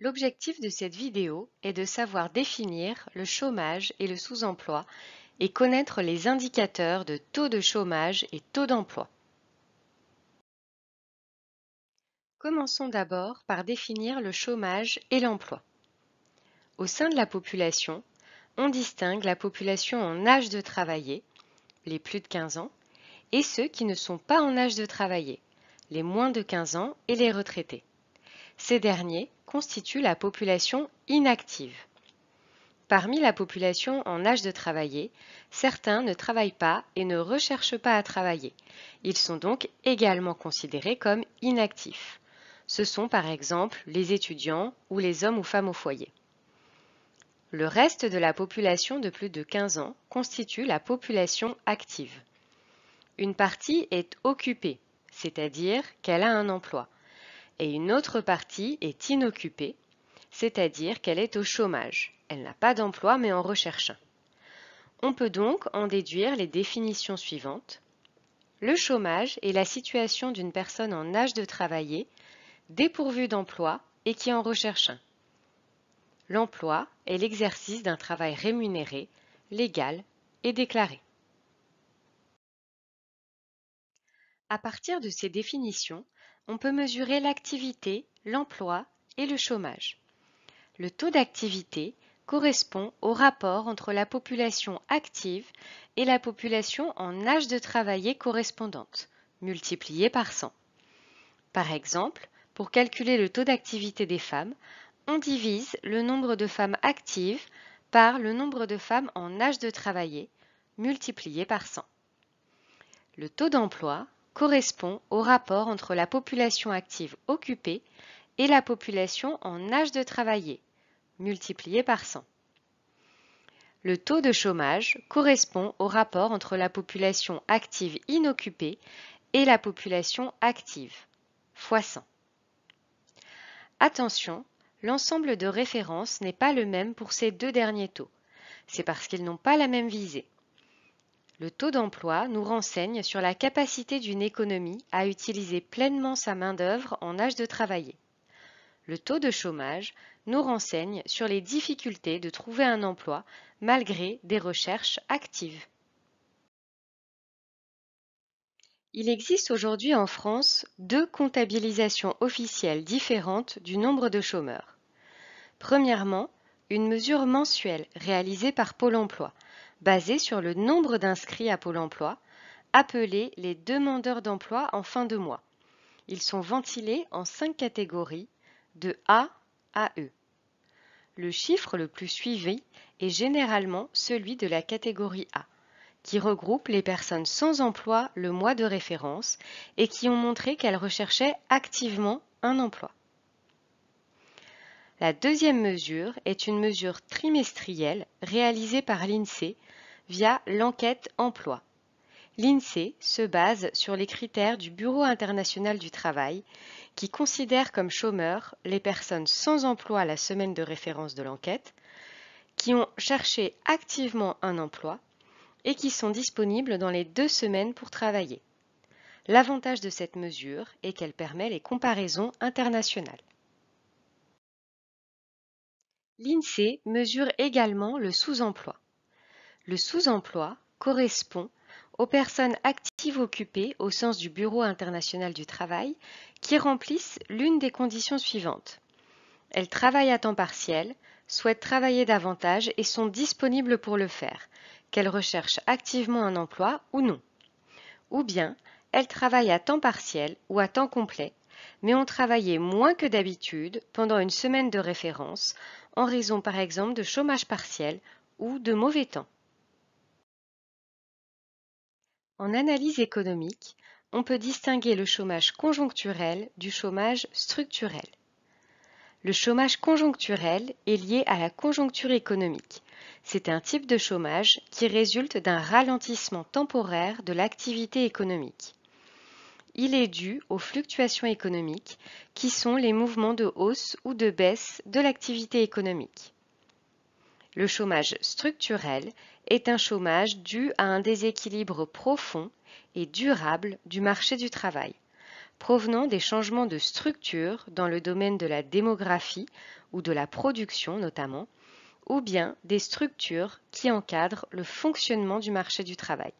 L'objectif de cette vidéo est de savoir définir le chômage et le sous-emploi et connaître les indicateurs de taux de chômage et taux d'emploi. Commençons d'abord par définir le chômage et l'emploi. Au sein de la population, on distingue la population en âge de travailler, les plus de 15 ans, et ceux qui ne sont pas en âge de travailler, les moins de 15 ans et les retraités. Ces derniers constituent la population inactive. Parmi la population en âge de travailler, certains ne travaillent pas et ne recherchent pas à travailler. Ils sont donc également considérés comme inactifs. Ce sont par exemple les étudiants ou les hommes ou femmes au foyer. Le reste de la population de plus de 15 ans constitue la population active. Une partie est occupée, c'est-à-dire qu'elle a un emploi et une autre partie est inoccupée, c'est-à-dire qu'elle est au chômage. Elle n'a pas d'emploi mais en recherche un. On peut donc en déduire les définitions suivantes. Le chômage est la situation d'une personne en âge de travailler, dépourvue d'emploi et qui en recherche un. L'emploi est l'exercice d'un travail rémunéré, légal et déclaré. À partir de ces définitions, on peut mesurer l'activité, l'emploi et le chômage. Le taux d'activité correspond au rapport entre la population active et la population en âge de travailler correspondante, multiplié par 100. Par exemple, pour calculer le taux d'activité des femmes, on divise le nombre de femmes actives par le nombre de femmes en âge de travailler, multiplié par 100. Le taux d'emploi correspond au rapport entre la population active occupée et la population en âge de travailler, multiplié par 100. Le taux de chômage correspond au rapport entre la population active inoccupée et la population active, fois 100. Attention, l'ensemble de références n'est pas le même pour ces deux derniers taux. C'est parce qu'ils n'ont pas la même visée. Le taux d'emploi nous renseigne sur la capacité d'une économie à utiliser pleinement sa main-d'œuvre en âge de travailler. Le taux de chômage nous renseigne sur les difficultés de trouver un emploi malgré des recherches actives. Il existe aujourd'hui en France deux comptabilisations officielles différentes du nombre de chômeurs. Premièrement, une mesure mensuelle réalisée par Pôle emploi basé sur le nombre d'inscrits à Pôle emploi, appelés les demandeurs d'emploi en fin de mois. Ils sont ventilés en cinq catégories, de A à E. Le chiffre le plus suivi est généralement celui de la catégorie A, qui regroupe les personnes sans emploi le mois de référence et qui ont montré qu'elles recherchaient activement un emploi. La deuxième mesure est une mesure trimestrielle réalisée par l'INSEE via l'enquête emploi. L'INSEE se base sur les critères du Bureau international du travail qui considère comme chômeurs les personnes sans emploi la semaine de référence de l'enquête, qui ont cherché activement un emploi et qui sont disponibles dans les deux semaines pour travailler. L'avantage de cette mesure est qu'elle permet les comparaisons internationales. L'INSEE mesure également le sous-emploi. Le sous-emploi correspond aux personnes actives occupées au sens du Bureau international du travail qui remplissent l'une des conditions suivantes. Elles travaillent à temps partiel, souhaitent travailler davantage et sont disponibles pour le faire, qu'elles recherchent activement un emploi ou non. Ou bien, elles travaillent à temps partiel ou à temps complet, mais ont travaillé moins que d'habitude pendant une semaine de référence en raison par exemple de chômage partiel ou de mauvais temps. En analyse économique, on peut distinguer le chômage conjoncturel du chômage structurel. Le chômage conjoncturel est lié à la conjoncture économique. C'est un type de chômage qui résulte d'un ralentissement temporaire de l'activité économique. Il est dû aux fluctuations économiques qui sont les mouvements de hausse ou de baisse de l'activité économique. Le chômage structurel est un chômage dû à un déséquilibre profond et durable du marché du travail. provenant des changements de structure dans le domaine de la démographie ou de la production notamment, ou bien des structures qui encadrent le fonctionnement du marché du travail.